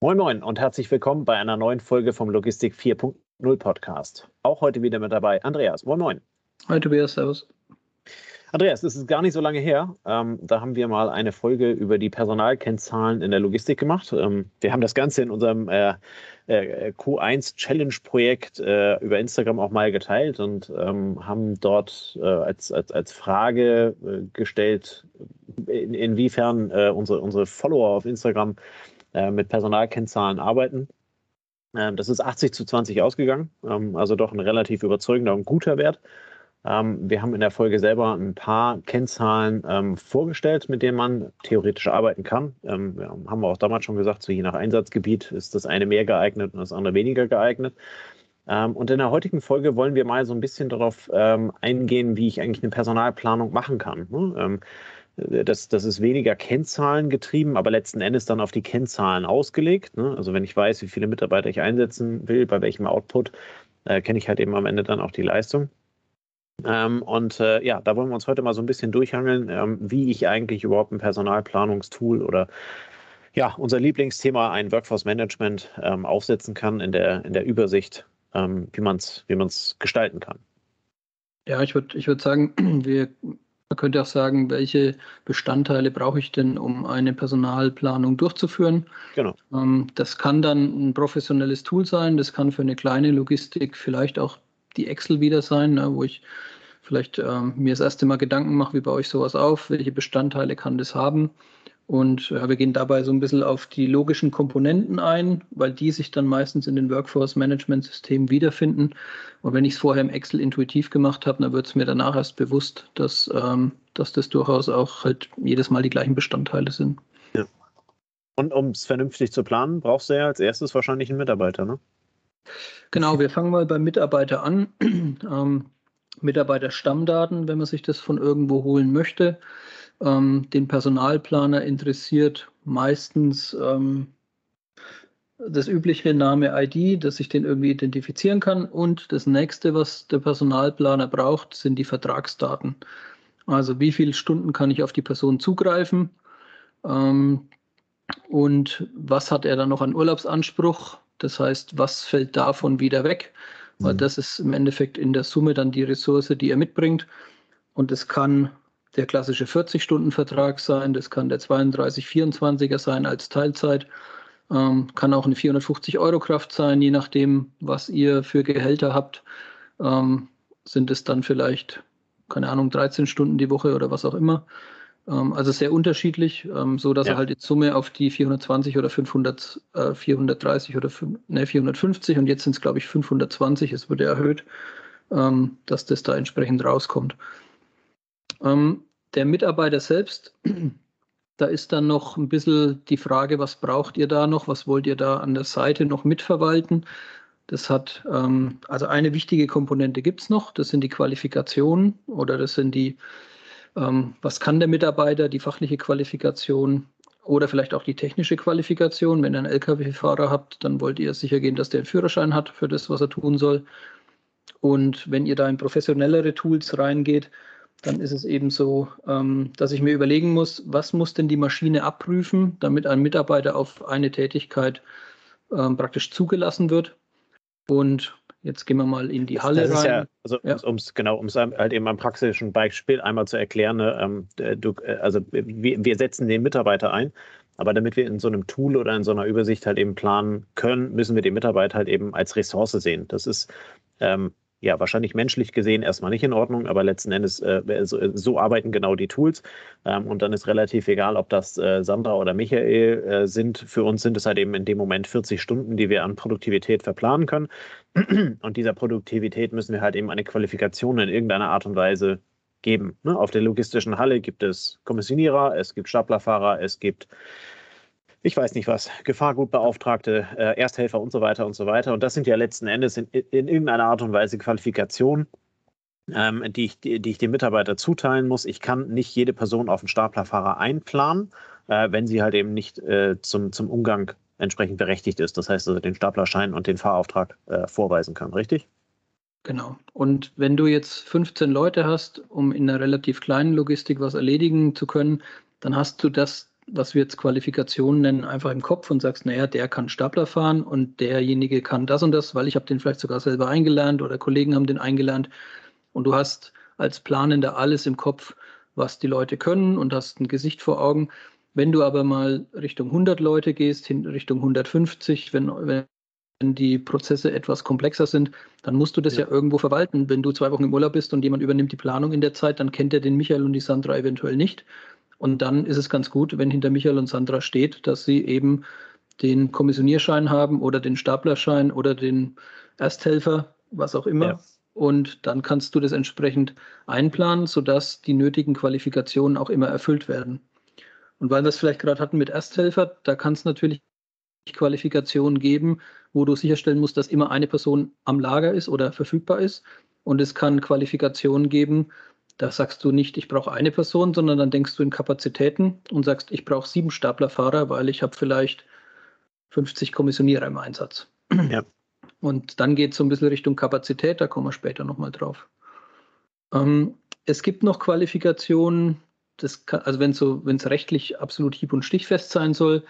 Moin Moin und herzlich willkommen bei einer neuen Folge vom Logistik 4.0 Podcast. Auch heute wieder mit dabei Andreas. Moin Moin. Hi Tobias, Servus. Andreas, das ist gar nicht so lange her. Ähm, da haben wir mal eine Folge über die Personalkennzahlen in der Logistik gemacht. Ähm, wir haben das Ganze in unserem äh, äh, Q1 Challenge Projekt äh, über Instagram auch mal geteilt und ähm, haben dort äh, als, als, als Frage äh, gestellt, in, inwiefern äh, unsere, unsere Follower auf Instagram mit Personalkennzahlen arbeiten. Ähm, das ist 80 zu 20 ausgegangen, ähm, also doch ein relativ überzeugender und guter Wert. Ähm, wir haben in der Folge selber ein paar Kennzahlen ähm, vorgestellt, mit denen man theoretisch arbeiten kann. Ähm, ja, haben wir auch damals schon gesagt, so je nach Einsatzgebiet ist das eine mehr geeignet und das andere weniger geeignet. Und in der heutigen Folge wollen wir mal so ein bisschen darauf ähm, eingehen, wie ich eigentlich eine Personalplanung machen kann. Ne? Ähm, das, das ist weniger Kennzahlen getrieben, aber letzten Endes dann auf die Kennzahlen ausgelegt. Ne? Also wenn ich weiß, wie viele Mitarbeiter ich einsetzen will, bei welchem Output, äh, kenne ich halt eben am Ende dann auch die Leistung. Ähm, und äh, ja, da wollen wir uns heute mal so ein bisschen durchhangeln, ähm, wie ich eigentlich überhaupt ein Personalplanungstool oder ja, unser Lieblingsthema, ein Workforce Management, ähm, aufsetzen kann in der, in der Übersicht, ähm, wie man es wie man's gestalten kann. Ja, ich würde ich würd sagen, wir, man könnte auch sagen, welche Bestandteile brauche ich denn, um eine Personalplanung durchzuführen. Genau. Ähm, das kann dann ein professionelles Tool sein, das kann für eine kleine Logistik vielleicht auch die Excel wieder sein, ne, wo ich vielleicht ähm, mir das erste Mal Gedanken mache, wie baue ich sowas auf, welche Bestandteile kann das haben. Und ja, wir gehen dabei so ein bisschen auf die logischen Komponenten ein, weil die sich dann meistens in den Workforce-Management-Systemen wiederfinden. Und wenn ich es vorher im Excel intuitiv gemacht habe, dann wird es mir danach erst bewusst, dass, ähm, dass das durchaus auch halt jedes Mal die gleichen Bestandteile sind. Ja. Und um es vernünftig zu planen, brauchst du ja als erstes wahrscheinlich einen Mitarbeiter, ne? Genau, wir fangen mal beim Mitarbeiter an. ähm, Mitarbeiterstammdaten, wenn man sich das von irgendwo holen möchte. Ähm, den Personalplaner interessiert meistens ähm, das übliche Name ID, dass ich den irgendwie identifizieren kann. Und das nächste, was der Personalplaner braucht, sind die Vertragsdaten. Also wie viele Stunden kann ich auf die Person zugreifen? Ähm, und was hat er dann noch an Urlaubsanspruch? Das heißt, was fällt davon wieder weg? Weil mhm. das ist im Endeffekt in der Summe dann die Ressource, die er mitbringt. Und es kann der klassische 40-Stunden-Vertrag sein, das kann der 32-24er sein als Teilzeit, ähm, kann auch eine 450-Euro-Kraft sein, je nachdem, was ihr für Gehälter habt. Ähm, sind es dann vielleicht, keine Ahnung, 13 Stunden die Woche oder was auch immer. Ähm, also sehr unterschiedlich, ähm, so dass ja. er halt in Summe auf die 420 oder 500, äh, 430 oder ne, 450 und jetzt sind es glaube ich 520, es wurde erhöht, ähm, dass das da entsprechend rauskommt. Der Mitarbeiter selbst, da ist dann noch ein bisschen die Frage, was braucht ihr da noch, was wollt ihr da an der Seite noch mitverwalten? Das hat, also eine wichtige Komponente gibt es noch, das sind die Qualifikationen oder das sind die ähm, was kann der Mitarbeiter, die fachliche Qualifikation oder vielleicht auch die technische Qualifikation. Wenn ihr einen Lkw-Fahrer habt, dann wollt ihr sicher gehen, dass der einen Führerschein hat für das, was er tun soll. Und wenn ihr da in professionellere Tools reingeht, dann ist es eben so, ähm, dass ich mir überlegen muss, was muss denn die Maschine abprüfen, damit ein Mitarbeiter auf eine Tätigkeit ähm, praktisch zugelassen wird. Und Jetzt gehen wir mal in die Halle das rein. Ja, also ja. um es genau, um es halt eben am praktischen Beispiel einmal zu erklären, ne, ähm, du, äh, also wir, wir setzen den Mitarbeiter ein, aber damit wir in so einem Tool oder in so einer Übersicht halt eben planen können, müssen wir den Mitarbeiter halt eben als Ressource sehen. Das ist ähm, ja, wahrscheinlich menschlich gesehen erstmal nicht in Ordnung, aber letzten Endes äh, so, so, arbeiten genau die Tools. Ähm, und dann ist relativ egal, ob das äh, Sandra oder Michael äh, sind. Für uns sind es halt eben in dem Moment 40 Stunden, die wir an Produktivität verplanen können. Und dieser Produktivität müssen wir halt eben eine Qualifikation in irgendeiner Art und Weise geben. Ne? Auf der logistischen Halle gibt es Kommissionierer, es gibt Staplerfahrer, es gibt ich weiß nicht was, Gefahrgutbeauftragte, äh, Ersthelfer und so weiter und so weiter. Und das sind ja letzten Endes in, in irgendeiner Art und Weise Qualifikationen, ähm, die, ich, die, die, ich dem Mitarbeiter zuteilen muss. Ich kann nicht jede Person auf den Staplerfahrer einplanen, äh, wenn sie halt eben nicht äh, zum, zum Umgang entsprechend berechtigt ist. Das heißt also den Staplerschein und den Fahrauftrag äh, vorweisen kann, richtig? Genau. Und wenn du jetzt 15 Leute hast, um in einer relativ kleinen Logistik was erledigen zu können, dann hast du das was wir jetzt Qualifikation nennen, einfach im Kopf und sagst, naja, der kann Stapler fahren und derjenige kann das und das, weil ich habe den vielleicht sogar selber eingelernt oder Kollegen haben den eingelernt. Und du hast als Planender alles im Kopf, was die Leute können und hast ein Gesicht vor Augen. Wenn du aber mal Richtung 100 Leute gehst, hin Richtung 150, wenn, wenn die Prozesse etwas komplexer sind, dann musst du das ja. ja. irgendwo verwalten. Wenn du zwei Wochen im Urlaub bist und jemand übernimmt die Planung in der Zeit, dann kennt er den Michael und die Sandra eventuell nicht. Und dann ist es ganz gut, wenn hinter Michael und Sandra steht, dass sie eben den Kommissionierschein haben oder den Staplerschein oder den Ersthelfer, was auch immer. Ja. Und dann kannst du das entsprechend einplanen, sodass die nötigen Qualifikationen auch immer erfüllt werden. Und weil wir es vielleicht gerade hatten mit Ersthelfer, da kann es natürlich Qualifikationen geben, wo du sicherstellen musst, dass immer eine Person am Lager ist oder verfügbar ist. Und es kann Qualifikationen geben, da sagst du nicht, ich brauche eine Person, sondern dann denkst du in Kapazitäten und sagst, ich brauche sieben Staplerfahrer, weil ich habe vielleicht 50 Kommissionierer im Einsatz. Ja. Und dann geht es so ein bisschen Richtung Kapazität, da kommen wir später nochmal drauf. Ähm, es gibt noch Qualifikationen, das kann, also wenn es so, rechtlich absolut hieb- und stichfest sein soll,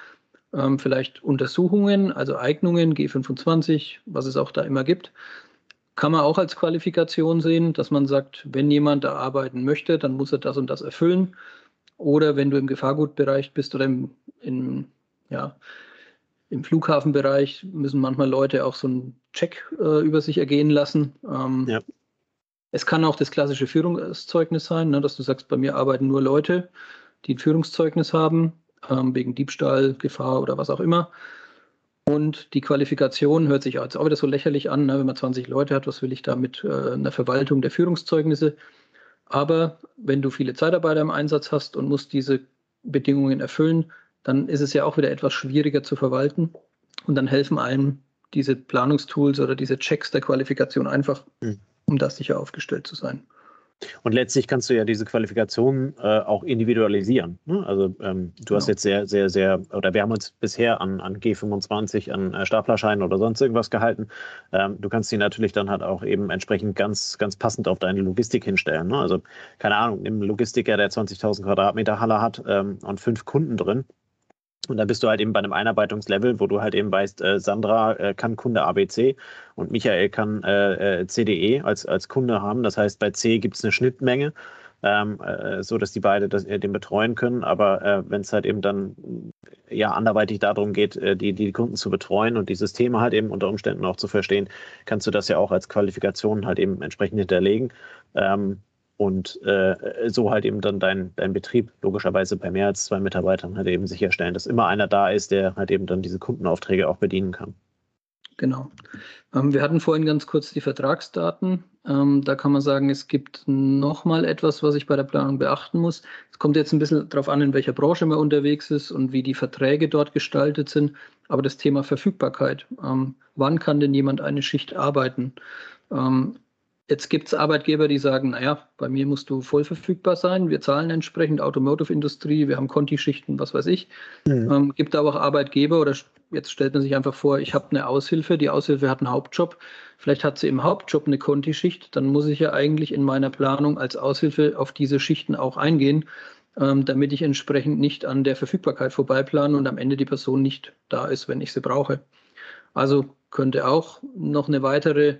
ähm, vielleicht Untersuchungen, also Eignungen, G25, was es auch da immer gibt kann man auch als Qualifikation sehen, dass man sagt, wenn jemand da arbeiten möchte, dann muss er das und das erfüllen. Oder wenn du im Gefahrgutbereich bist oder im, im, ja, im Flughafenbereich, müssen manchmal Leute auch so einen Check äh, über sich ergehen lassen. Ähm, ja. Es kann auch das klassische Führungszeugnis sein, ne, dass du sagst, bei mir arbeiten nur Leute, die ein Führungszeugnis haben, ähm, wegen Diebstahl, Gefahr oder was auch immer. Und die Qualifikation hört sich jetzt auch wieder so lächerlich an, ne? wenn man 20 Leute hat, was will ich da mit äh, einer Verwaltung der Führungszeugnisse? Aber wenn du viele Zeitarbeiter im Einsatz hast und musst diese Bedingungen erfüllen, dann ist es ja auch wieder etwas schwieriger zu verwalten. Und dann helfen einem diese Planungstools oder diese Checks der Qualifikation einfach, hm. um da sicher aufgestellt zu sein. Und letztlich kannst du ja diese Qualifikation äh, auch individualisieren. Ne? Also ähm, du genau. hast jetzt sehr, sehr, sehr, oder wir haben uns bisher an, an G25, an äh, Staplerscheinen oder sonst irgendwas gehalten. Ähm, du kannst die natürlich dann halt auch eben entsprechend ganz, ganz passend auf deine Logistik hinstellen. Ne? Also keine Ahnung, im Logistiker, der 20.000 Quadratmeter Halle hat ähm, und fünf Kunden drin, und da bist du halt eben bei einem Einarbeitungslevel, wo du halt eben weißt, äh, Sandra äh, kann Kunde ABC und Michael kann äh, äh CDE als, als Kunde haben. Das heißt, bei C gibt es eine Schnittmenge, ähm, äh, so dass die beide das, äh, den betreuen können. Aber wenn es halt eben dann ja anderweitig darum geht, die, die Kunden zu betreuen und die Systeme halt eben unter Umständen auch zu verstehen, kannst du das ja auch als Qualifikation halt eben entsprechend hinterlegen. Ähm, und äh, so halt eben dann dein, dein Betrieb logischerweise bei mehr als zwei Mitarbeitern halt eben sicherstellen, dass immer einer da ist, der halt eben dann diese Kundenaufträge auch bedienen kann. Genau. Ähm, wir hatten vorhin ganz kurz die Vertragsdaten. Ähm, da kann man sagen, es gibt nochmal etwas, was ich bei der Planung beachten muss. Es kommt jetzt ein bisschen darauf an, in welcher Branche man unterwegs ist und wie die Verträge dort gestaltet sind. Aber das Thema Verfügbarkeit. Ähm, wann kann denn jemand eine Schicht arbeiten? Jetzt gibt es Arbeitgeber, die sagen, naja, bei mir musst du voll verfügbar sein. Wir zahlen entsprechend Automotive-Industrie, wir haben Conti-Schichten, was weiß ich. Mhm. Ähm, gibt aber auch Arbeitgeber oder jetzt stellt man sich einfach vor, ich habe eine Aushilfe, die Aushilfe hat einen Hauptjob. Vielleicht hat sie im Hauptjob eine Conti-Schicht, dann muss ich ja eigentlich in meiner Planung als Aushilfe auf diese Schichten auch eingehen, ähm, damit ich entsprechend nicht an der Verfügbarkeit vorbeiplane und am Ende die Person nicht da ist, wenn ich sie brauche. Also könnte auch noch eine weitere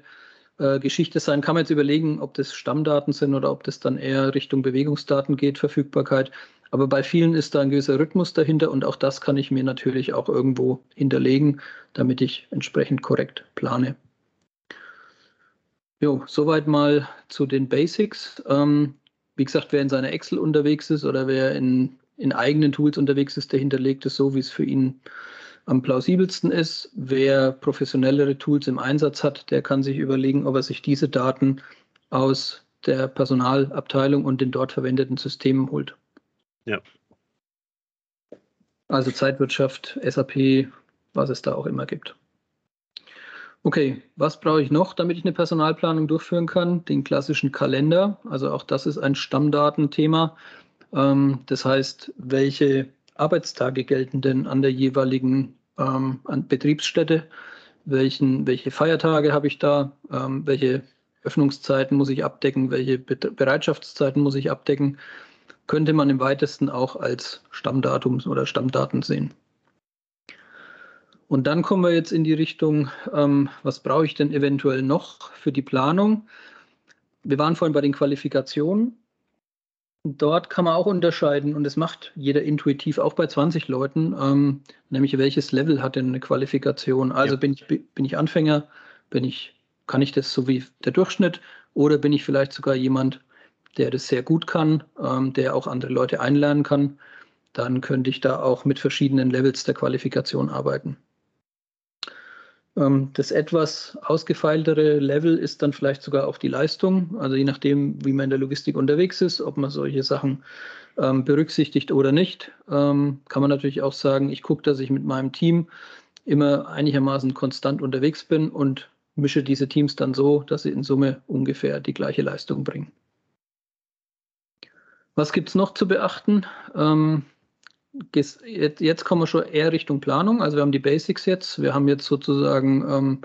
äh, Geschichte sein. Kann man jetzt überlegen, ob das Stammdaten sind oder ob das dann eher Richtung Bewegungsdaten geht, Verfügbarkeit. Aber bei vielen ist da ein gewisser Rhythmus dahinter und auch das kann ich mir natürlich auch irgendwo hinterlegen, damit ich entsprechend korrekt plane. Jo, soweit mal zu den Basics. Ähm, wie gesagt, wer in seiner Excel unterwegs ist oder wer in, in eigenen Tools unterwegs ist, der hinterlegt es so, wie es für ihn am plausibelsten ist. Wer professionellere Tools im Einsatz hat, der kann sich überlegen, ob er sich diese Daten aus der Personalabteilung und den dort verwendeten Systemen holt. Ja. Also Zeitwirtschaft, SAP, was es da auch immer gibt. Okay, was brauche ich noch, damit ich eine Personalplanung durchführen kann? Den klassischen Kalender. Also auch das ist ein Stammdatenthema. Ähm, das heißt, welche Arbeitstage gelten denn an der jeweiligen ähm, an Betriebsstätte, welchen, welche Feiertage habe ich da, ähm, welche Öffnungszeiten muss ich abdecken, welche Bereitschaftszeiten muss ich abdecken. könnte man im weitesten auch als Stammdatum oder Stammdaten sehen. Und dann kommen wir jetzt in die Richtung, ähm, was brauche ich denn eventuell noch für die Planung? Wir waren vorhin bei den Qualifikationen. Dort kann man auch unterscheiden und das macht jeder intuitiv auch bei 20 Leuten, ähm, nämlich welches Level hat denn eine Qualifikation? Also ja. bin, ich, bin ich Anfänger, bin ich, kann ich das so wie der Durchschnitt oder bin ich vielleicht sogar jemand, der das sehr gut kann, ähm, der auch andere Leute einlernen kann? Dann könnte ich da auch mit verschiedenen Levels der Qualifikation arbeiten. Ähm, das etwas ausgefeiltere Level ist dann vielleicht sogar auch die Leistung. Also je nachdem, wie man in der Logistik unterwegs ist, ob man solche Sachen ähm, berücksichtigt oder nicht, ähm, kann man natürlich auch sagen, ich gucke, dass ich mit meinem Team immer einigermaßen konstant unterwegs bin und mische diese Teams dann so, dass sie in Summe ungefähr die gleiche Leistung bringen. Was gibt es noch zu beachten? Ähm, jetzt kommen wir schon eher Richtung Planung. Also wir haben die Basics jetzt. Wir haben jetzt sozusagen ähm,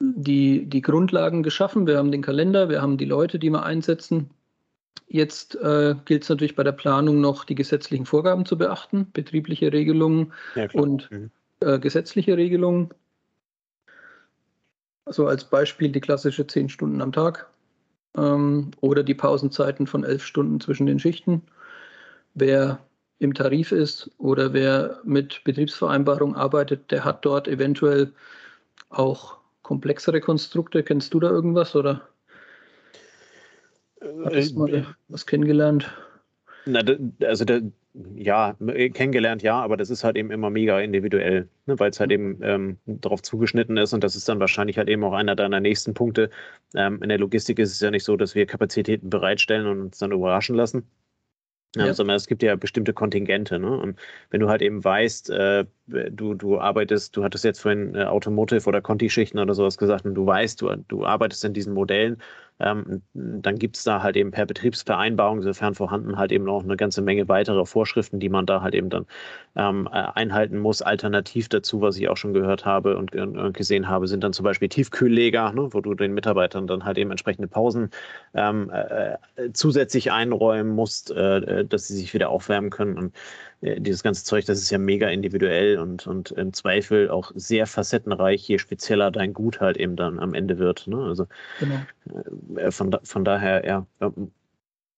die, die Grundlagen geschaffen. Wir haben den Kalender, wir haben die Leute, die wir einsetzen. Jetzt äh, gilt es natürlich bei der Planung noch, die gesetzlichen Vorgaben zu beachten, betriebliche Regelungen ja, und mhm. äh, gesetzliche Regelungen. So als Beispiel die klassische 10 Stunden am Tag ähm, oder die Pausenzeiten von 11 Stunden zwischen den Schichten wer im Tarif ist oder wer mit Betriebsvereinbarung arbeitet, der hat dort eventuell auch komplexere Konstrukte. Kennst du da irgendwas oder hast du mal was kennengelernt? Na, also da, ja, kennengelernt ja, aber das ist halt eben immer mega individuell, ne, weil es halt eben ähm, darauf zugeschnitten ist und das ist dann wahrscheinlich halt eben auch einer deiner nächsten Punkte. Ähm, in der Logistik ist es ja nicht so, dass wir Kapazitäten bereitstellen und uns dann überraschen lassen, ja. Sondern es gibt ja bestimmte Kontingente. Ne? Und wenn du halt eben weißt, äh, du, du arbeitest, du hattest jetzt vorhin äh, Automotive oder Conti-Schichten oder sowas gesagt und du weißt, du, du arbeitest in diesen Modellen, ähm, dann gibt es da halt eben per Betriebsvereinbarung, sofern vorhanden, halt eben noch eine ganze Menge weitere Vorschriften, die man da halt eben dann ähm, äh, einhalten muss. Alternativ dazu, was ich auch schon gehört habe und, und gesehen habe, sind dann zum Beispiel Tiefkühlleger, ne, wo du den Mitarbeitern dann halt eben entsprechende Pausen ähm, äh, zusätzlich einräumen musst, äh, äh dass sie sich wieder aufwärmen können. Und äh, dieses ganze Zeug, das ist ja mega individuell und, und im Zweifel auch sehr facettenreich, je spezieller dein Gut halt eben dann am Ende wird. Ne? Also genau. Äh, von, von daher, ja.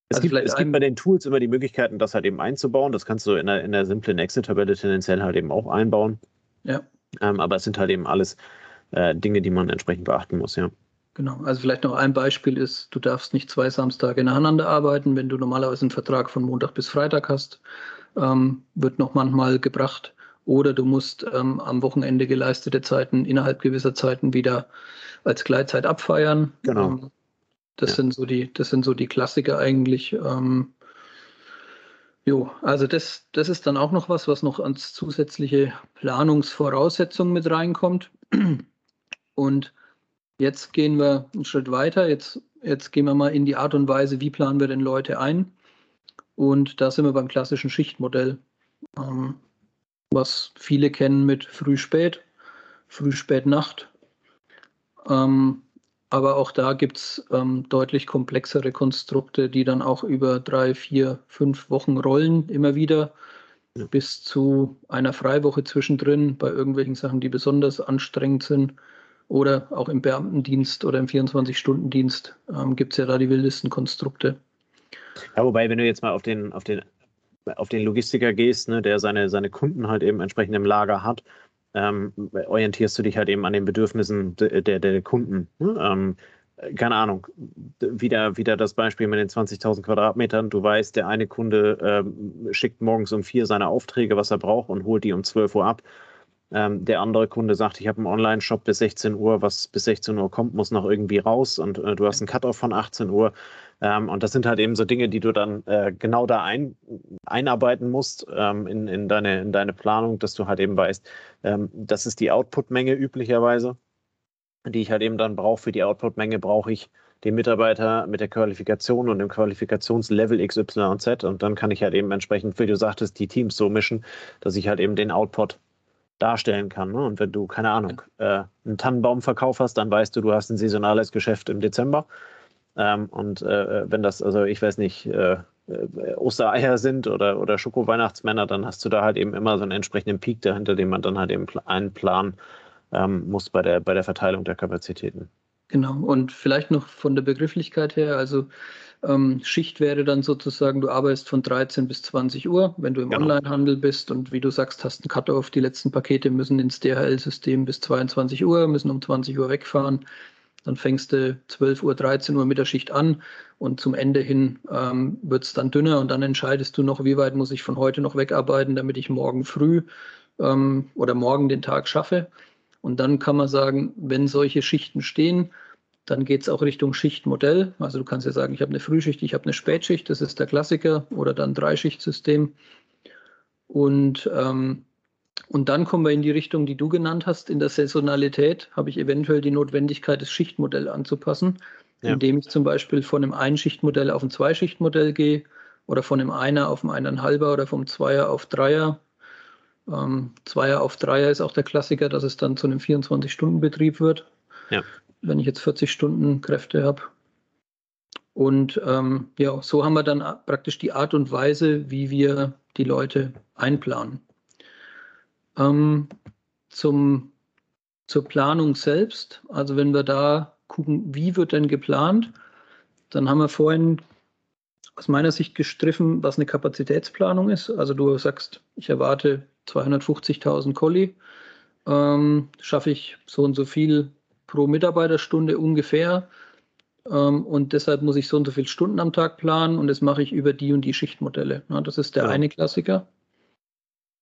Es, also gibt, es gibt bei den Tools immer die Möglichkeiten, das halt eben einzubauen. Das kannst du in der, in der simplen Excel-Tabelle tendenziell halt eben auch einbauen. Ja. Ähm, aber es sind halt eben alles äh, Dinge, die man entsprechend beachten muss, ja. Genau, also vielleicht noch ein Beispiel ist, du darfst nicht zwei Samstage nacheinander arbeiten, wenn du normalerweise einen Vertrag von Montag bis Freitag hast ähm, wird noch manchmal gebracht. Oder du musst ähm, am Wochenende geleistete Zeiten innerhalb gewisser Zeiten wieder als Gleitzeit abfeiern. Genau. Ähm, das, ja. sind so die, das sind so die Klassiker eigentlich. Ähm, jo, also das, das ist dann auch noch was, was noch als zusätzliche Planungsvoraussetzung mit reinkommt. Und jetzt gehen wir einen Schritt weiter. Jetzt, jetzt gehen wir mal in die Art und Weise, wie planen wir denn Leute ein. Und da sind wir beim klassischen Schichtmodell, ähm, was viele kennen mit Früh-Spät, Früh-Spät-Nacht. Ähm, aber auch da gibt es ähm, deutlich komplexere Konstrukte, die dann auch über drei, vier, fünf Wochen rollen, immer wieder, ja. bis zu einer Freiwoche zwischendrin bei irgendwelchen Sachen, die besonders anstrengend sind. Oder auch im Beamtendienst oder im 24-Stunden-Dienst ähm, gibt es ja da die wildesten Konstrukte. Ja, wobei, wenn du jetzt mal auf den, auf den, auf den Logistiker gehst, ne, der seine, seine Kunden halt eben entsprechend im Lager hat, ähm, orientierst du dich halt eben an den Bedürfnissen der, der, der Kunden. Ne? Ähm, keine Ahnung, wieder, wieder das Beispiel mit den 20.000 Quadratmetern. Du weißt, der eine Kunde ähm, schickt morgens um vier seine Aufträge, was er braucht, und holt die um 12 Uhr ab. Ähm, der andere Kunde sagt, ich habe einen Online-Shop bis 16 Uhr, was bis 16 Uhr kommt, muss noch irgendwie raus und äh, du hast einen Cut-off von 18 Uhr. Ähm, und das sind halt eben so Dinge, die du dann äh, genau da ein, einarbeiten musst ähm, in, in, deine, in deine Planung, dass du halt eben weißt, ähm, das ist die Output-Menge üblicherweise, die ich halt eben dann brauche. Für die Output-Menge brauche ich den Mitarbeiter mit der Qualifikation und dem Qualifikationslevel X, Y und Z. Und dann kann ich halt eben entsprechend, wie du sagtest, die Teams so mischen, dass ich halt eben den Output darstellen kann. Ne? Und wenn du, keine Ahnung, äh, einen Tannenbaumverkauf hast, dann weißt du, du hast ein saisonales Geschäft im Dezember. Ähm, und äh, wenn das, also ich weiß nicht, äh, äh, Ostereier sind oder, oder Schoko-Weihnachtsmänner, dann hast du da halt eben immer so einen entsprechenden Peak dahinter, den man dann halt eben einplanen ähm, muss bei der, bei der Verteilung der Kapazitäten. Genau, und vielleicht noch von der Begrifflichkeit her, also ähm, Schicht wäre dann sozusagen, du arbeitest von 13 bis 20 Uhr, wenn du im genau. Onlinehandel bist und wie du sagst, hast einen Cut-off, die letzten Pakete müssen ins DHL-System bis 22 Uhr, müssen um 20 Uhr wegfahren. Dann fängst du 12 Uhr, 13 Uhr mit der Schicht an und zum Ende hin ähm, wird es dann dünner und dann entscheidest du noch, wie weit muss ich von heute noch wegarbeiten, damit ich morgen früh ähm, oder morgen den Tag schaffe. Und dann kann man sagen, wenn solche Schichten stehen, dann geht es auch Richtung Schichtmodell. Also du kannst ja sagen, ich habe eine Frühschicht, ich habe eine Spätschicht, das ist der Klassiker, oder dann Dreischichtsystem. Und, ähm, und dann kommen wir in die Richtung, die du genannt hast. In der Saisonalität habe ich eventuell die Notwendigkeit, das Schichtmodell anzupassen, ja. indem ich zum Beispiel von einem Einschichtmodell auf ein Zweischichtmodell gehe oder von einem Einer auf ein Eineinhalber oder vom Zweier auf Dreier. Ähm, Zweier auf Dreier ist auch der Klassiker, dass es dann zu einem 24-Stunden-Betrieb wird. Ja wenn ich jetzt 40 Stunden Kräfte habe. Und ähm, ja, so haben wir dann praktisch die Art und Weise, wie wir die Leute einplanen. Ähm, zum, zur Planung selbst, also wenn wir da gucken, wie wird denn geplant, dann haben wir vorhin aus meiner Sicht gestriffen, was eine Kapazitätsplanung ist. Also du sagst, ich erwarte 250.000 Colli, ähm, schaffe ich so und so viel pro Mitarbeiterstunde ungefähr. Ähm, und deshalb muss ich so und so viele Stunden am Tag planen und das mache ich über die und die Schichtmodelle. Ja, das ist der ja. eine Klassiker.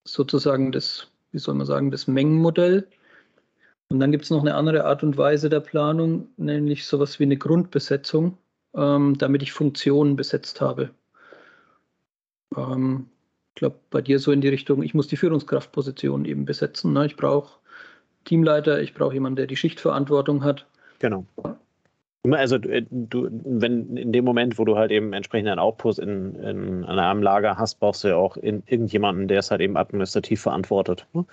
Sozusagen das, wie soll man sagen, das Mengenmodell. Und dann gibt es noch eine andere Art und Weise der Planung, nämlich sowas wie eine Grundbesetzung, ähm, damit ich Funktionen besetzt habe. Ähm, ich glaube, bei dir so in die Richtung, ich muss die Führungskraftposition eben besetzen. Ne? Ich brauche Teamleiter, ich brauche jemanden, der die Schichtverantwortung hat. Genau. Also äh, du, wenn in dem Moment, wo du halt eben entsprechenden Output in, in einem Lager hast, brauchst du ja auch in, irgendjemanden, der es halt eben administrativ verantwortet. Ne?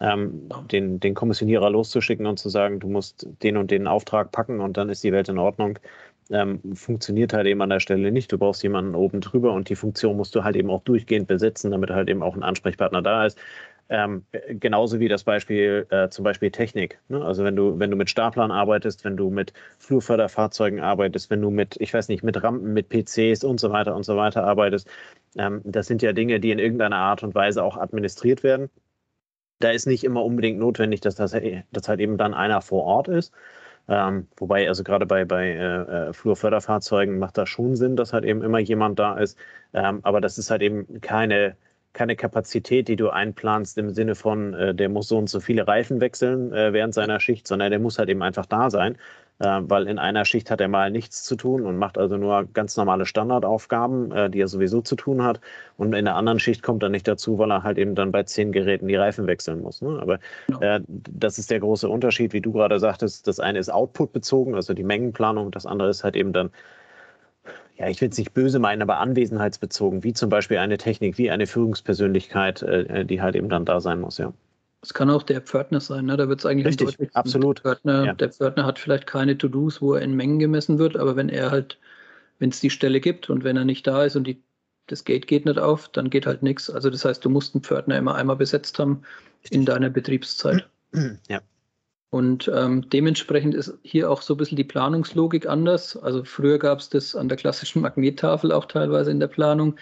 Ähm, den, den Kommissionierer loszuschicken und zu sagen, du musst den und den Auftrag packen und dann ist die Welt in Ordnung, ähm, funktioniert halt eben an der Stelle nicht. Du brauchst jemanden oben drüber und die Funktion musst du halt eben auch durchgehend besetzen, damit halt eben auch ein Ansprechpartner da ist. Ähm, genauso wie das Beispiel, äh, zum Beispiel Technik. Ne? Also wenn du, wenn du mit Staplern arbeitest, wenn du mit Flurförderfahrzeugen arbeitest, wenn du mit, ich weiß nicht, mit Rampen, mit PCs und so weiter und so weiter arbeitest, ähm, das sind ja Dinge, die in irgendeiner Art und Weise auch administriert werden. Da ist nicht immer unbedingt notwendig, dass das dass halt eben dann einer vor Ort ist. Ähm, wobei, also gerade bei, bei äh, äh Flurförderfahrzeugen macht das schon Sinn, dass halt eben immer jemand da ist. Ähm, aber das ist halt eben keine keine Kapazität, die du einplanst im Sinne von, äh, der muss so und so viele Reifen wechseln äh, während seiner Schicht, sondern der muss halt eben einfach da sein, äh, weil in einer Schicht hat er mal nichts zu tun und macht also nur ganz normale Standardaufgaben, äh, die er sowieso zu tun hat. Und in der anderen Schicht kommt er nicht dazu, weil er halt eben dann bei zehn Geräten die Reifen wechseln muss. Ne? Aber äh, das ist der große Unterschied, wie du gerade sagtest. Das eine ist Output bezogen, also die Mengenplanung, das andere ist halt eben dann ja, ich will es nicht böse meinen, aber anwesenheitsbezogen, wie zum Beispiel eine Technik, wie eine Führungspersönlichkeit, äh, die halt eben dann da sein muss, ja. Es kann auch der Pförtner sein, ne? da wird es eigentlich Richtig, absolut. Der Pförtner, ja. der Pförtner hat vielleicht keine To-Dos, wo er in Mengen gemessen wird, aber wenn er halt, wenn es die Stelle gibt und wenn er nicht da ist und die, das Gate geht nicht auf, dann geht halt nichts. Also das heißt, du musst einen Pförtner immer einmal besetzt haben in deiner Betriebszeit. Ja. Und ähm, dementsprechend ist hier auch so ein bisschen die Planungslogik anders. Also früher gab es das an der klassischen Magnettafel auch teilweise in der Planung.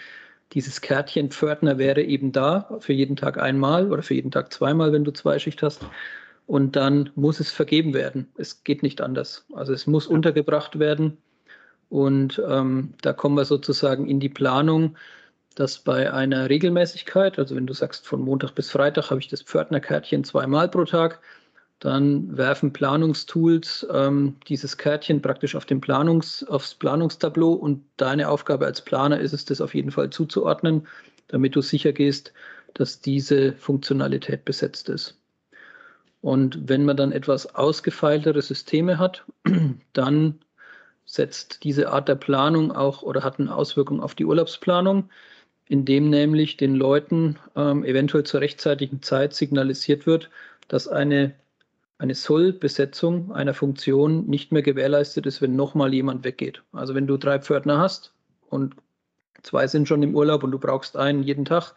Dieses Kärtchen Pförtner wäre eben da, für jeden Tag einmal oder für jeden Tag zweimal, wenn du Zweischicht hast. Und dann muss es vergeben werden. Es geht nicht anders. Also es muss untergebracht werden. Und ähm, da kommen wir sozusagen in die Planung, dass bei einer Regelmäßigkeit, also wenn du sagst, von Montag bis Freitag habe ich das Pförtnerkärtchen zweimal pro Tag, dann werfen Planungstools ähm, dieses Kärtchen praktisch auf den Planungs, aufs Planungstableau und deine Aufgabe als Planer ist es, das auf jeden Fall zuzuordnen, damit du sicher gehst, dass diese Funktionalität besetzt ist. Und wenn man dann etwas ausgefeiltere Systeme hat, dann setzt diese Art der Planung auch oder hat eine Auswirkung auf die Urlaubsplanung, indem nämlich den Leuten ähm, eventuell zur rechtzeitigen Zeit signalisiert wird, dass eine eine Soll-Besetzung einer Funktion nicht mehr gewährleistet ist, wenn nochmal jemand weggeht. Also wenn du drei Pförtner hast und zwei sind schon im Urlaub und du brauchst einen jeden Tag,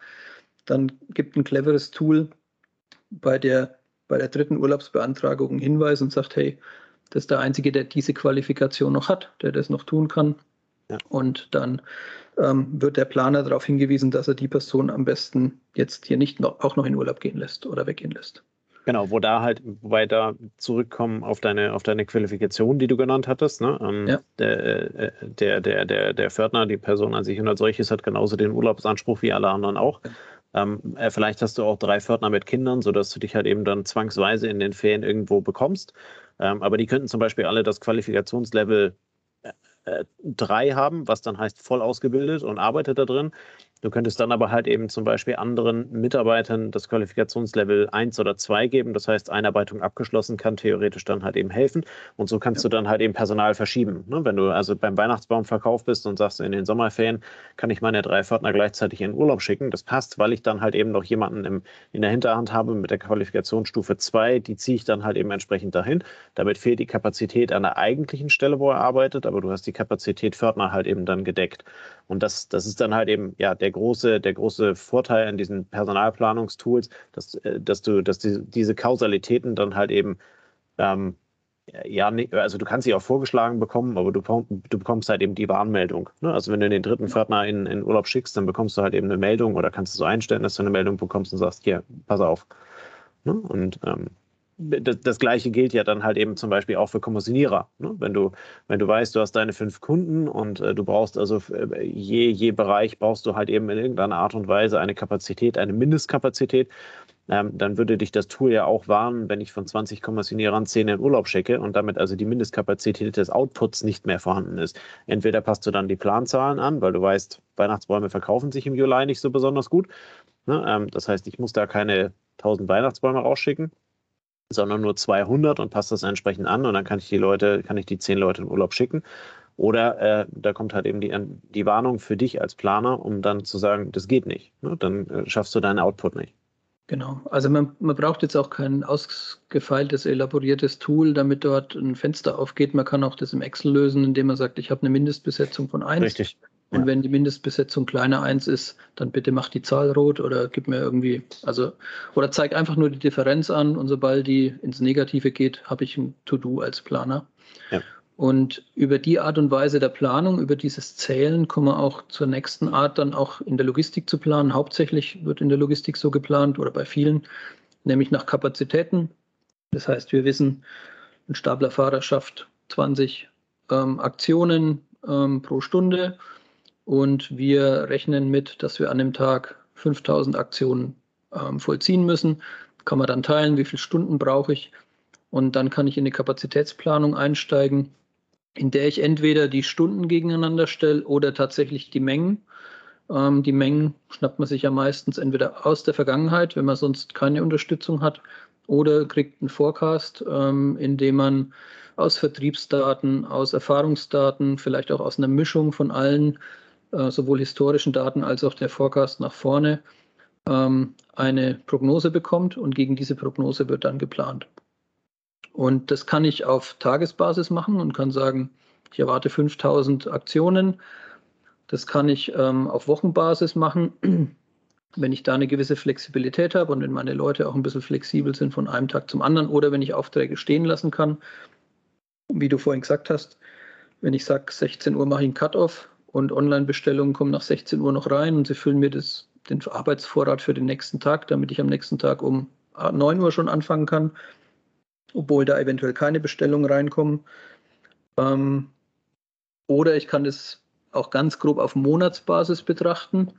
dann gibt ein cleveres Tool bei der, bei der dritten Urlaubsbeantragung einen Hinweis und sagt, hey, das ist der Einzige, der diese Qualifikation noch hat, der das noch tun kann. Ja. Und dann ähm, wird der Planer darauf hingewiesen, dass er die Person am besten jetzt hier nicht noch, auch noch in Urlaub gehen lässt oder weggehen lässt. Genau, wo da halt, wobei da zurückkommen auf deine, auf deine Qualifikation, die du genannt hattest. Ne? Ähm, ja. der, äh, der, der, der, der Pförtner, die Person an sich und als solches hat genauso den Urlaubsanspruch wie alle anderen auch. Ähm, äh, vielleicht hast du auch drei Pförtner mit Kindern, sodass du dich halt eben dann zwangsweise in den Ferien irgendwo bekommst. Ähm, aber die könnten zum Beispiel alle das Qualifikationslevel 3 äh, haben, was dann heißt voll ausgebildet und arbeitet da drin. Du könntest dann aber halt eben zum Beispiel anderen Mitarbeitern das Qualifikationslevel 1 oder 2 geben. Das heißt, Einarbeitung abgeschlossen kann theoretisch dann halt eben helfen. Und so kannst ja. du dann halt eben Personal verschieben. Ne? Wenn du also beim Weihnachtsbaumverkauf bist und sagst, in den Sommerferien kann ich meine drei Pförtner gleichzeitig in Urlaub schicken. Das passt, weil ich dann halt eben noch jemanden im, in der Hinterhand habe mit der Qualifikationsstufe 2. Die ziehe ich dann halt eben entsprechend dahin. Damit fehlt die Kapazität an der eigentlichen Stelle, wo er arbeitet, aber du hast die Kapazität Pförtner halt eben dann gedeckt. Und das, das ist dann halt eben ja der große, der große Vorteil an diesen Personalplanungstools, dass, äh, dass du, dass die, diese Kausalitäten dann halt eben ähm, ja, also du kannst sie auch vorgeschlagen bekommen, aber du, du bekommst halt eben die Warnmeldung. Ne? Also wenn du den dritten Pförtner in, in Urlaub schickst, dann bekommst du halt eben eine Meldung oder kannst du so einstellen, dass du eine Meldung bekommst und sagst, hier, pass auf. Ne? Und ähm, das, das, gleiche gilt ja dann halt eben zum Beispiel auch für Kommissionierer. Ne? Wenn, du, wenn du weißt, du hast deine fünf Kunden und äh, du brauchst also äh, je, je Bereich brauchst du halt eben in irgendeiner Art und Weise eine Kapazität, eine Mindestkapazität, ähm, dann würde dich das Tool ja auch warnen, wenn ich von 20 Kommissionierern 10 in Urlaub schicke und damit also die Mindestkapazität des Outputs nicht mehr vorhanden ist. Entweder passt du dann die Planzahlen an, weil du weißt, Weihnachtsbäume verkaufen sich im Juli nicht so besonders gut. Ne? Ähm, das heißt, ich muss da keine 1000 Weihnachtsbäume rausschicken sondern nur 200 und passt das entsprechend an und dann kann ich die Leute, kann ich die zehn Leute in Urlaub schicken. Oder äh, da kommt halt eben die, die Warnung für dich als Planer, um dann zu sagen, das geht nicht. Ne? Dann äh, schaffst du deinen Output nicht. Genau, also man, man braucht jetzt auch kein ausgefeiltes, elaboriertes Tool, damit dort ein Fenster aufgeht. Man kann auch das im Excel lösen, indem man sagt, ich habe eine Mindestbesetzung von 1. Richtig. Und wenn die Mindestbesetzung kleiner 1 ist, dann bitte mach die Zahl rot oder gib mir irgendwie, also, oder zeig einfach nur die Differenz an und sobald die ins Negative geht, habe ich ein To-Do als Planer. Ja. Und über die Art und Weise der Planung, über dieses Zählen, kommen wir auch zur nächsten Art, dann auch in der Logistik zu planen. Hauptsächlich wird in der Logistik so geplant oder bei vielen, nämlich nach Kapazitäten. Das heißt, wir wissen, ein Staplerfahrer schafft 20 ähm, Aktionen ähm, pro Stunde und wir rechnen mit, dass wir an dem Tag 5000 Aktionen ähm, vollziehen müssen. Kann man dann teilen, wie viele Stunden brauche ich. Und dann kann ich in die Kapazitätsplanung einsteigen, in der ich entweder die Stunden gegeneinander stelle oder tatsächlich die Mengen. Ähm, die Mengen schnappt man sich ja meistens entweder aus der Vergangenheit, wenn man sonst keine Unterstützung hat, oder kriegt einen Forecast, ähm, in dem man aus Vertriebsdaten, aus Erfahrungsdaten, vielleicht auch aus einer Mischung von allen äh, sowohl historischen Daten als auch der Forecast nach vorne ähm, eine Prognose bekommt und gegen diese Prognose wird dann geplant. Und das kann ich auf Tagesbasis machen und kann sagen, ich erwarte 5000 Aktionen. Das kann ich ähm, auf Wochenbasis machen, wenn ich da eine gewisse Flexibilität habe und wenn meine Leute auch ein bisschen flexibel sind von einem Tag zum anderen oder wenn ich Aufträge stehen lassen kann. Wie du vorhin gesagt hast, wenn ich sage, 16 Uhr mache ich einen Cut-off, und Online-Bestellungen kommen nach 16 Uhr noch rein und sie füllen mir das, den Arbeitsvorrat für den nächsten Tag, damit ich am nächsten Tag um 9 Uhr schon anfangen kann, obwohl da eventuell keine Bestellungen reinkommen. Ähm, oder ich kann das auch ganz grob auf Monatsbasis betrachten.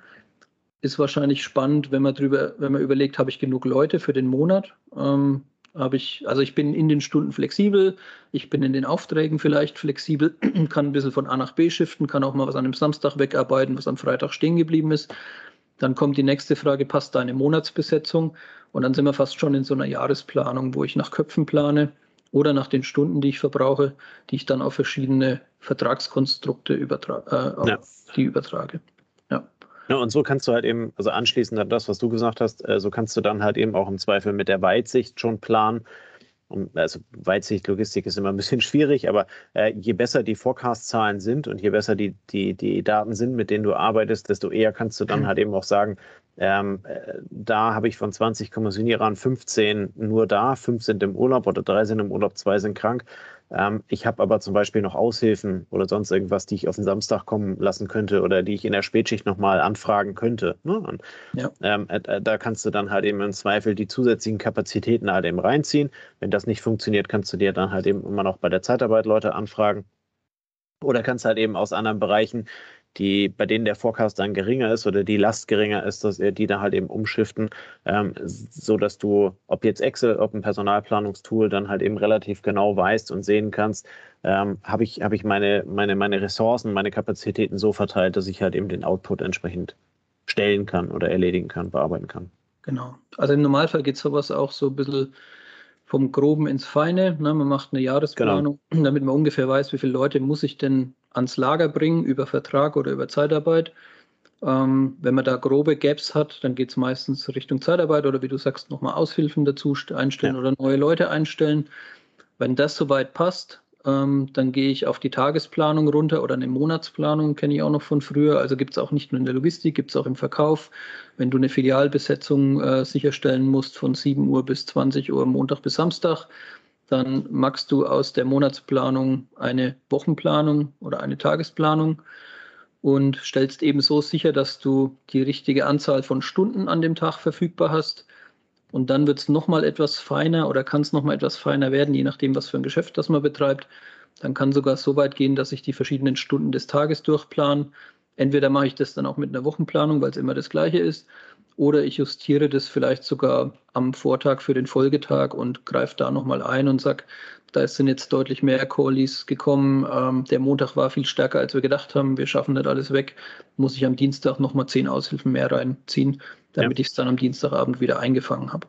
Ist wahrscheinlich spannend, wenn man drüber, wenn man überlegt, habe ich genug Leute für den Monat? Ähm, habe ich, also ich bin in den Stunden flexibel, ich bin in den Aufträgen vielleicht flexibel, kann ein bisschen von A nach B shiften, kann auch mal was an einem Samstag wegarbeiten, was am Freitag stehen geblieben ist. Dann kommt die nächste Frage, passt deine Monatsbesetzung? Und dann sind wir fast schon in so einer Jahresplanung, wo ich nach Köpfen plane oder nach den Stunden, die ich verbrauche, die ich dann auf verschiedene Vertragskonstrukte übertra äh, ja. die übertrage. Ja, und so kannst du halt eben, also anschließend an das, was du gesagt hast, äh, so kannst du dann halt eben auch im Zweifel mit der Weitsicht schon planen. um, also Weitsichtlogistik ist immer ein bisschen schwierig, aber äh, je besser die Forecast-Zahlen sind und je besser die, die, die Daten sind, mit denen du arbeitest, desto eher kannst du dann mhm. halt eben auch sagen, ähm, äh, da habe ich von 20 Kommissionierern 15 nur da, 5 sind im Urlaub oder 3 sind im Urlaub, 2 sind krank. Ähm, ich habe aber zum Beispiel noch Aushilfen oder sonst irgendwas, die ich auf den Samstag kommen lassen könnte oder die ich in der Spätschicht nochmal anfragen könnte. Ne? Und, ja. ähm, äh, äh, da kannst du dann halt eben im Zweifel die zusätzlichen Kapazitäten halt eben reinziehen. Wenn das nicht funktioniert, kannst du dir dann halt eben immer noch bei der Zeitarbeit Leute anfragen. Oder kannst halt eben aus anderen Bereichen die, bei denen der Forecast dann geringer ist oder die Last geringer ist, dass die da halt eben umschiften, ähm, so dass du, ob jetzt Excel, ob ein Personalplanungstool, dann halt eben relativ genau weißt und sehen kannst, ähm, habe ich, hab ich meine, meine, meine Ressourcen, meine Kapazitäten so verteilt, dass ich halt eben den Output entsprechend stellen kann oder erledigen kann, bearbeiten kann. Genau. Also im Normalfall geht sowas auch so ein bisschen vom Groben ins Feine. Ne? Man macht eine Jahresplanung, genau. damit man ungefähr weiß, wie viele Leute muss ich denn ans Lager bringen über Vertrag oder über Zeitarbeit. Ähm, wenn man da grobe Gaps hat, dann geht es meistens Richtung Zeitarbeit oder wie du sagst, nochmal Aushilfen dazu einstellen ja. oder neue Leute einstellen. Wenn das soweit passt, ähm, dann gehe ich auf die Tagesplanung runter oder eine Monatsplanung, kenne ich auch noch von früher. Also gibt es auch nicht nur in der Logistik, gibt es auch im Verkauf. Wenn du eine Filialbesetzung äh, sicherstellen musst von 7 Uhr bis 20 Uhr, Montag bis Samstag, dann machst du aus der Monatsplanung eine Wochenplanung oder eine Tagesplanung und stellst eben so sicher, dass du die richtige Anzahl von Stunden an dem Tag verfügbar hast. Und dann wird es nochmal etwas feiner oder kann es nochmal etwas feiner werden, je nachdem, was für ein Geschäft das man betreibt. Dann kann sogar so weit gehen, dass ich die verschiedenen Stunden des Tages durchplan. Entweder mache ich das dann auch mit einer Wochenplanung, weil es immer das gleiche ist, oder ich justiere das vielleicht sogar am Vortag für den Folgetag und greife da nochmal ein und sage, da sind jetzt deutlich mehr Callies gekommen. Ähm, der Montag war viel stärker, als wir gedacht haben. Wir schaffen nicht alles weg. Muss ich am Dienstag nochmal zehn Aushilfen mehr reinziehen, damit ja. ich es dann am Dienstagabend wieder eingefangen habe.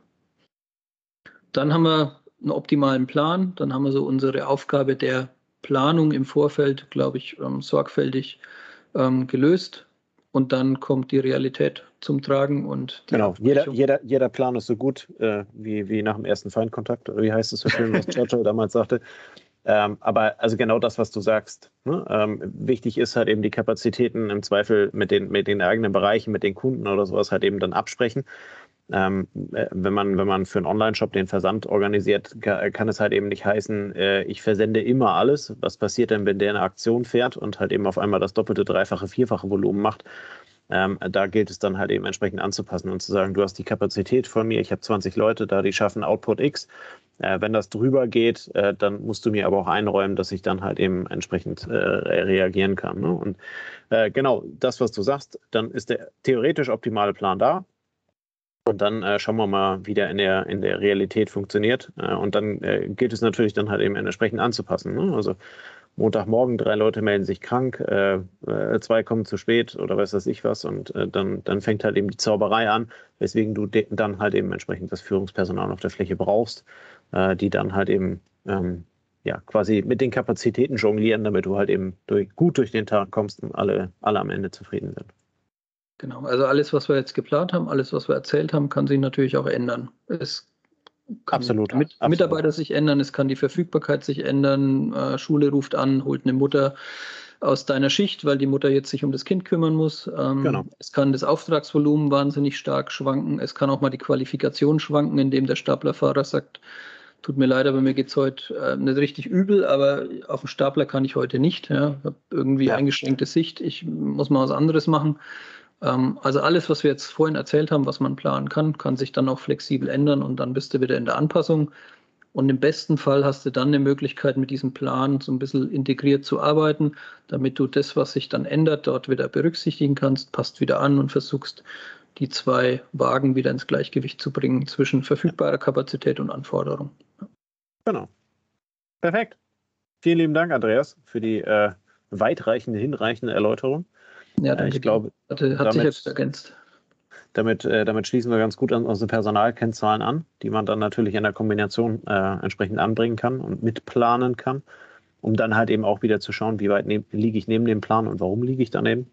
Dann haben wir einen optimalen Plan. Dann haben wir so unsere Aufgabe der Planung im Vorfeld, glaube ich, ähm, sorgfältig ähm, gelöst und dann kommt die Realität zum Tragen und genau. Jeder, jeder, jeder Plan ist so gut äh, wie, wie nach dem ersten Feindkontakt oder wie heißt es so schön was Churchill damals sagte. Ähm, aber also genau das was du sagst ne? ähm, wichtig ist halt eben die Kapazitäten im Zweifel mit den mit den eigenen Bereichen mit den Kunden oder sowas halt eben dann absprechen ähm, äh, wenn man, wenn man für einen Online-Shop den Versand organisiert, kann es halt eben nicht heißen, äh, ich versende immer alles. Was passiert denn, wenn der eine Aktion fährt und halt eben auf einmal das doppelte, dreifache, vierfache Volumen macht? Ähm, da gilt es dann halt eben entsprechend anzupassen und zu sagen, du hast die Kapazität von mir, ich habe 20 Leute da, die schaffen Output X. Äh, wenn das drüber geht, äh, dann musst du mir aber auch einräumen, dass ich dann halt eben entsprechend äh, reagieren kann. Ne? Und äh, genau das, was du sagst, dann ist der theoretisch optimale Plan da. Und dann äh, schauen wir mal, wie der in der, in der Realität funktioniert. Äh, und dann äh, gilt es natürlich dann halt eben entsprechend anzupassen. Ne? Also Montagmorgen, drei Leute melden sich krank, äh, äh, zwei kommen zu spät oder weiß das ich was. Und äh, dann, dann fängt halt eben die Zauberei an, weswegen du dann halt eben entsprechend das Führungspersonal auf der Fläche brauchst, die dann halt eben ähm, ja, quasi mit den Kapazitäten jonglieren, damit du halt eben durch, gut durch den Tag kommst und alle, alle am Ende zufrieden sind. Genau, also alles, was wir jetzt geplant haben, alles, was wir erzählt haben, kann sich natürlich auch ändern. Es kann absolut, mit, absolut. Mitarbeiter sich ändern, es kann die Verfügbarkeit sich ändern, äh, Schule ruft an, holt eine Mutter aus deiner Schicht, weil die Mutter jetzt sich um das Kind kümmern muss. Ähm, genau. Es kann das Auftragsvolumen wahnsinnig stark schwanken. Es kann auch mal die Qualifikation schwanken, indem der Staplerfahrer sagt, tut mir leid, aber mir geht es heute äh, nicht richtig übel, aber auf dem Stapler kann ich heute nicht. Ja. Ich habe irgendwie ja. eingeschränkte Sicht, ich muss mal was anderes machen. Ähm, also alles, was wir jetzt vorhin erzählt haben, was man planen kann, kann sich dann auch flexibel ändern und dann bist du wieder in der Anpassung. Und im besten Fall hast du dann eine Möglichkeit, mit diesem Plan so ein bisschen integriert zu arbeiten, damit du das, was sich dann ändert, dort wieder berücksichtigen kannst, passt wieder an und versuchst, die zwei Wagen wieder ins Gleichgewicht zu bringen zwischen verfügbarer Kapazität und Anforderung. Genau. Perfekt. Vielen lieben Dank, Andreas, für die äh, weitreichende, hinreichende Erläuterung. Ja, danke. Ich glaube, hat, hat damit, sich jetzt ergänzt. Damit, äh, damit schließen wir ganz gut an unsere Personalkennzahlen an, die man dann natürlich in der Kombination äh, entsprechend anbringen kann und mitplanen kann, um dann halt eben auch wieder zu schauen, wie weit ne liege ich neben dem Plan und warum liege ich daneben.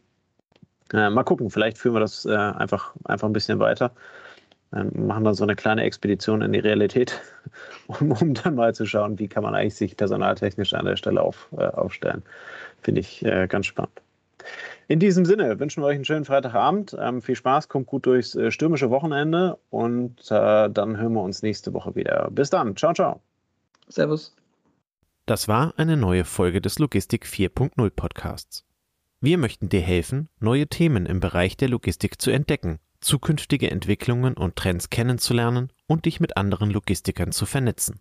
Äh, mal gucken, vielleicht führen wir das äh, einfach, einfach ein bisschen weiter. machen dann so eine kleine Expedition in die Realität um, um, dann mal zu schauen, wie kann man eigentlich sich personaltechnisch an der Stelle auf, äh, aufstellen. Finde ich äh, ganz spannend. In diesem Sinne wünschen wir euch einen schönen Freitagabend. Ähm, viel Spaß, kommt gut durchs äh, stürmische Wochenende und äh, dann hören wir uns nächste Woche wieder. Bis dann. Ciao, ciao. Servus. Das war eine neue Folge des Logistik 4.0 Podcasts. Wir möchten dir helfen, neue Themen im Bereich der Logistik zu entdecken, zukünftige Entwicklungen und Trends kennenzulernen und dich mit anderen Logistikern zu vernetzen.